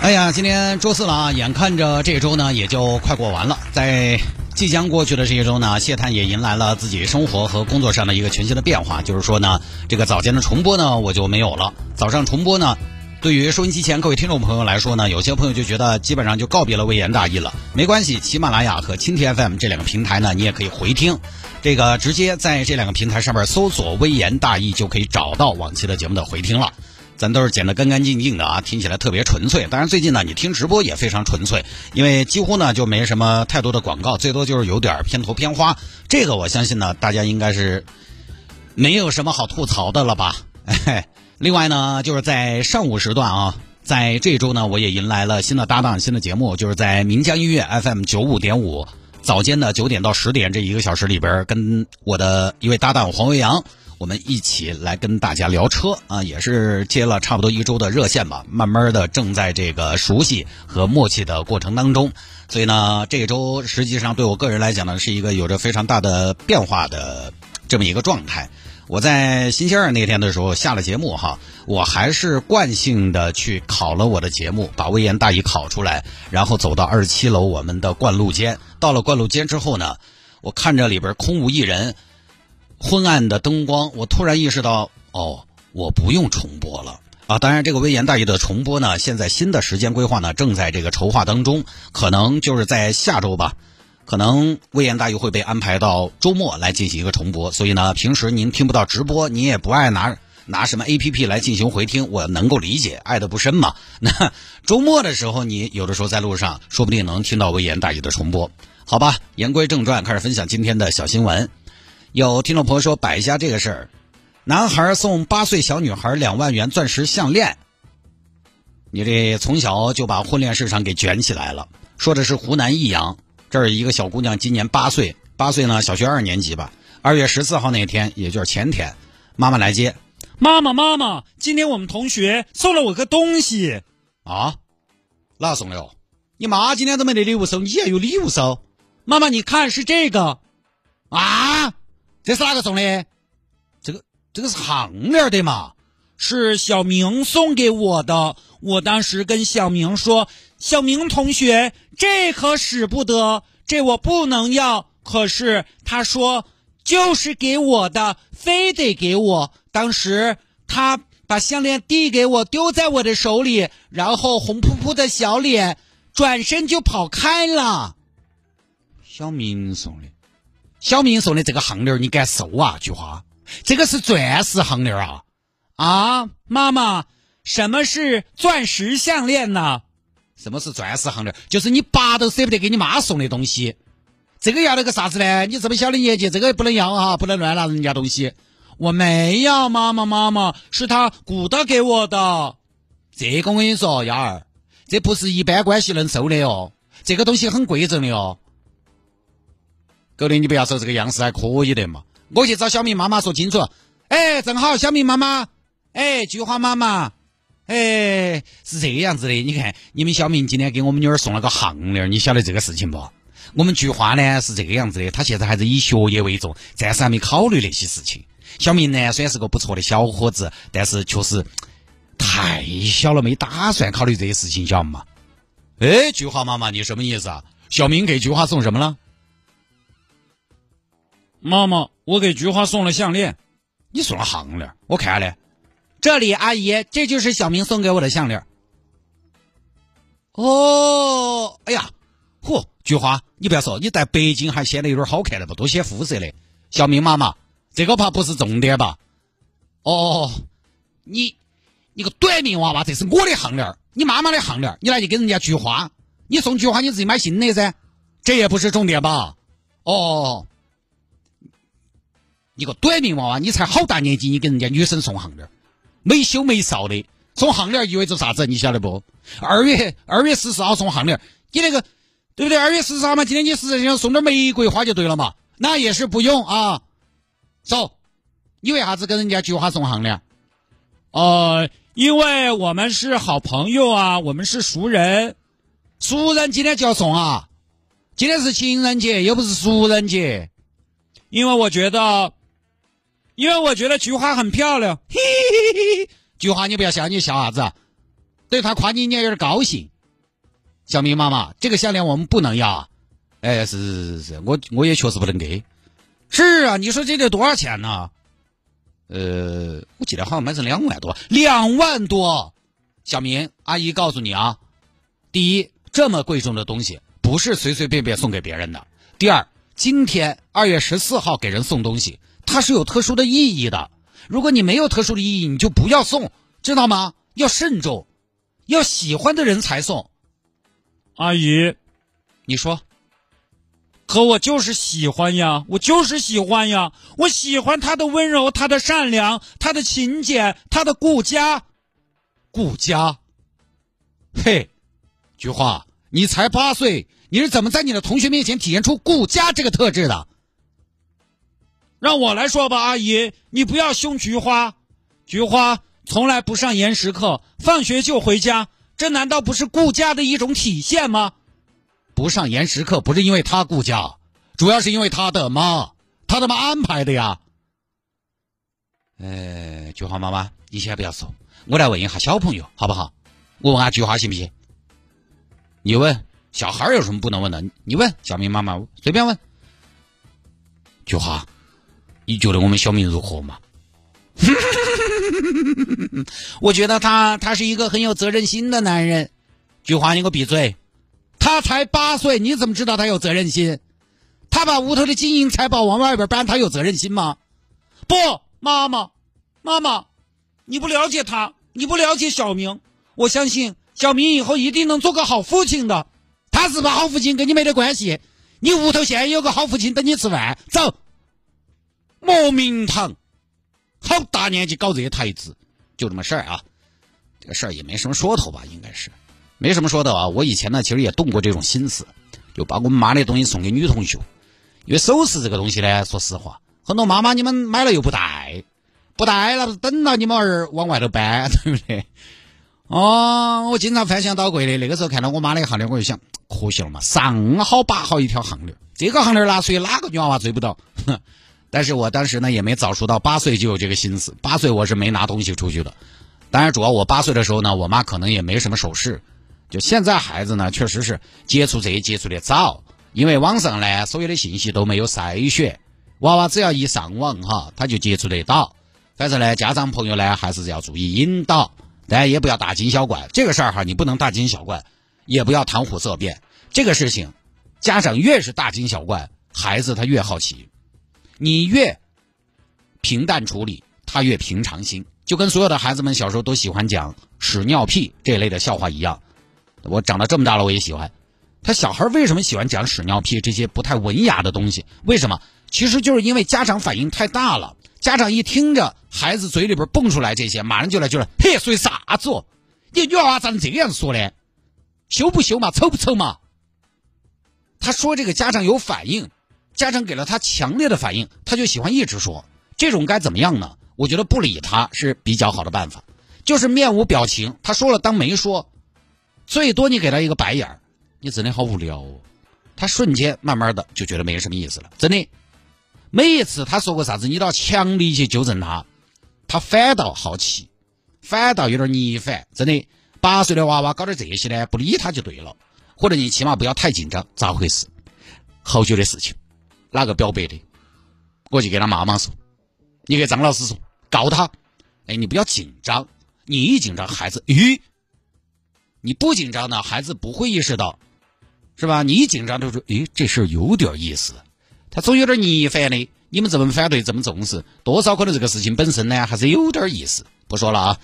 哎呀，今天周四了啊，眼看着这周呢也就快过完了，在即将过去的这一周呢，谢探也迎来了自己生活和工作上的一个全新的变化，就是说呢，这个早间的重播呢我就没有了，早上重播呢。对于收音机前各位听众朋友来说呢，有些朋友就觉得基本上就告别了微言大义了。没关系，喜马拉雅和蜻蜓 FM 这两个平台呢，你也可以回听。这个直接在这两个平台上面搜索“微言大义”就可以找到往期的节目的回听了。咱都是剪得干干净净的啊，听起来特别纯粹。当然最近呢，你听直播也非常纯粹，因为几乎呢就没什么太多的广告，最多就是有点片头片花。这个我相信呢，大家应该是没有什么好吐槽的了吧？哎。另外呢，就是在上午时段啊，在这周呢，我也迎来了新的搭档、新的节目，就是在岷江音乐 FM 九五点五早间的九点到十点这一个小时里边，跟我的一位搭档黄维阳，我们一起来跟大家聊车啊，也是接了差不多一周的热线吧，慢慢的正在这个熟悉和默契的过程当中，所以呢，这周实际上对我个人来讲呢，是一个有着非常大的变化的这么一个状态。我在星期二那天的时候下了节目哈，我还是惯性的去考了我的节目，把微言大义考出来，然后走到二十七楼我们的灌录间。到了灌录间之后呢，我看着里边空无一人，昏暗的灯光，我突然意识到，哦，我不用重播了啊！当然，这个微言大义的重播呢，现在新的时间规划呢，正在这个筹划当中，可能就是在下周吧。可能微言大义会被安排到周末来进行一个重播，所以呢，平时您听不到直播，你也不爱拿拿什么 A P P 来进行回听，我能够理解，爱的不深嘛。那周末的时候，你有的时候在路上，说不定能听到微言大义的重播，好吧？言归正传，开始分享今天的小新闻。有听众朋友说摆一下这个事儿：男孩送八岁小女孩两万元钻石项链，你这从小就把婚恋市场给卷起来了。说的是湖南益阳。这儿一个小姑娘，今年八岁，八岁呢，小学二年级吧。二月十四号那天，也就是前天，妈妈来接。妈妈，妈妈，今天我们同学送了我个东西。啊？那送了？你妈今天都没得礼物收，你还有礼物收？妈妈，你看是这个。啊？这是哪个送的？这个这个是项链的嘛？是小明送给我的。我当时跟小明说：“小明同学，这可使不得，这我不能要。”可是他说：“就是给我的，非得给我。”当时他把项链递给我，丢在我的手里，然后红扑扑的小脸，转身就跑开了。小明送的，小明送的这个项链你敢收啊？菊花，这个是钻石项链啊！啊，妈妈。什么是钻石项链呢？什么是钻石项链？就是你爸都舍不得给你妈送的东西。这个要那个啥子呢？你这么小的年纪，这个不能要哈，不能乱拿人家东西。我没要，妈妈妈妈，是他鼓捣给我的。这个我跟你说，幺儿，这不是一般关系能收的哦。这个东西很贵重的哦。狗的，你不要说这个样式还可以的嘛。我去找小明妈妈说清楚。哎，正好，小明妈妈，哎，菊花妈妈。哎，是这个样子的。你看，你们小明今天给我们女儿送了个项链，你晓得这个事情不？我们菊花呢是这个样子的，他现在还是以学业为重，暂时还没考虑那些事情。小明呢虽然是个不错的小伙子，但是确实太小了，没打算考虑这些事情，晓得吗？哎，菊花妈妈，你什么意思啊？小明给菊花送什么了？妈妈，我给菊花送了项链，你送了项链，我看下来。这里，阿姨，这就是小明送给我的项链。哦，哎呀，嚯，菊花，你不要说，你在北京还显得有点好看的吧？多显肤色的。小明妈妈，这个怕不是重点吧？哦，你，你个短命娃娃，这是我的项链，你妈妈的项链，你拿去给人家菊花，你送菊花你自己买新的噻，这也不是重点吧？哦，你个短命娃娃，你才好大年纪，你给人家女生送项链。没羞没臊的，送项链意味着啥子？你晓得不？二月二月十四号送项链，你那个对不对？二月十四号嘛，今天你实际上送点玫瑰花就对了嘛。那也是不用啊。走，你为啥子跟人家菊花送项链？呃，因为我们是好朋友啊，我们是熟人。熟人今天就要送啊？今天是情人节，又不是熟人节。因为我觉得，因为我觉得菊花很漂亮。嘿嘿嘿，菊花你不要笑，你笑啥子？对他夸你，你也有点高兴。小明妈妈，这个项链我们不能要。哎，是是是是，我我也确实不能给。是啊，你说这得多少钱呢？呃，我记得好像买成两万多，两万多。小明，阿姨告诉你啊，第一，这么贵重的东西不是随随便便送给别人的；第二，今天二月十四号给人送东西，它是有特殊的意义的。如果你没有特殊的意义，你就不要送，知道吗？要慎重，要喜欢的人才送。阿姨，你说。可我就是喜欢呀，我就是喜欢呀，我喜欢他的温柔，他的善良，他的勤俭，他的顾家，顾家。嘿，菊花，你才八岁，你是怎么在你的同学面前体现出顾家这个特质的？让我来说吧，阿姨，你不要凶菊花。菊花从来不上延时课，放学就回家，这难道不是顾家的一种体现吗？不上延时课不是因为他顾家，主要是因为他的妈，他的妈安排的呀。呃，菊花妈妈，你先不要说，我来问一下小朋友好不好？我问下菊花行不行？你问小孩有什么不能问的？你问小明妈妈随便问。菊花，你觉得我们小明如何嘛？我觉得他他是一个很有责任心的男人。菊花，你给我闭嘴。他才八岁，你怎么知道他有责任心？他把屋头的金银财宝往外边搬，他有责任心吗？不，妈妈，妈妈，你不了解他，你不了解小明。我相信小明以后一定能做个好父亲的。他是不好父亲跟你没得关系。你屋头现在有个好父亲等你吃饭，走。莫名堂，好大年纪搞这些台子，就这么事儿啊。这个事儿也没什么说头吧，应该是。没什么说的啊，我以前呢其实也动过这种心思，就把我们妈的东西送给女同学，因为首饰这个东西呢，说实话，很多妈妈你们买了又不戴，不戴那不是等到你们儿往外头搬，对不对？哦，我经常翻箱倒柜的，那个时候看到我妈的项链，我就想，可惜了嘛，上好把好一条项链，这个项链拿出去哪个女娃娃追不到？哼但是我当时呢也没早熟到八岁就有这个心思，八岁我是没拿东西出去的。当然，主要我八岁的时候呢，我妈可能也没什么首饰。就现在孩子呢，确实是接触这些接触的早，因为网上呢所有的信息都没有筛选，娃娃只要一上网哈，他就接触得到。但是呢，家长朋友呢还是要注意引导，但也不要大惊小怪。这个事儿哈，你不能大惊小怪，也不要谈虎色变。这个事情，家长越是大惊小怪，孩子他越好奇。你越平淡处理，他越平常心。就跟所有的孩子们小时候都喜欢讲屎尿屁这类的笑话一样。我长到这么大了，我也喜欢。他小孩为什么喜欢讲屎尿屁这些不太文雅的东西？为什么？其实就是因为家长反应太大了。家长一听着孩子嘴里边蹦出来这些，马上就来就来，嘿，说啥子？你女娃娃咋能这样子说呢？羞不羞嘛？丑不丑嘛？他说这个家长有反应，家长给了他强烈的反应，他就喜欢一直说。这种该怎么样呢？我觉得不理他是比较好的办法，就是面无表情，他说了当没说。最多你给他一个白眼儿，你真的好无聊。哦。他瞬间慢慢的就觉得没什么意思了，真的。每一次他说过啥子，你都要强力去纠正他，他反倒好奇，反倒有点逆反。真的，八岁的娃娃搞点这些呢，不理他就对了。或者你起码不要太紧张，咋回事？好久的事情，哪个表白的？我就给他妈妈说，你给张老师说，告他。哎，你不要紧张，你一紧张，孩子，咦？你不紧张呢，孩子不会意识到，是吧？你一紧张就说：“诶，这事儿有点意思。”他总有点逆反的。你们这么反对，这么重视，多少可能这个事情本身呢，还是有点意思。不说了啊。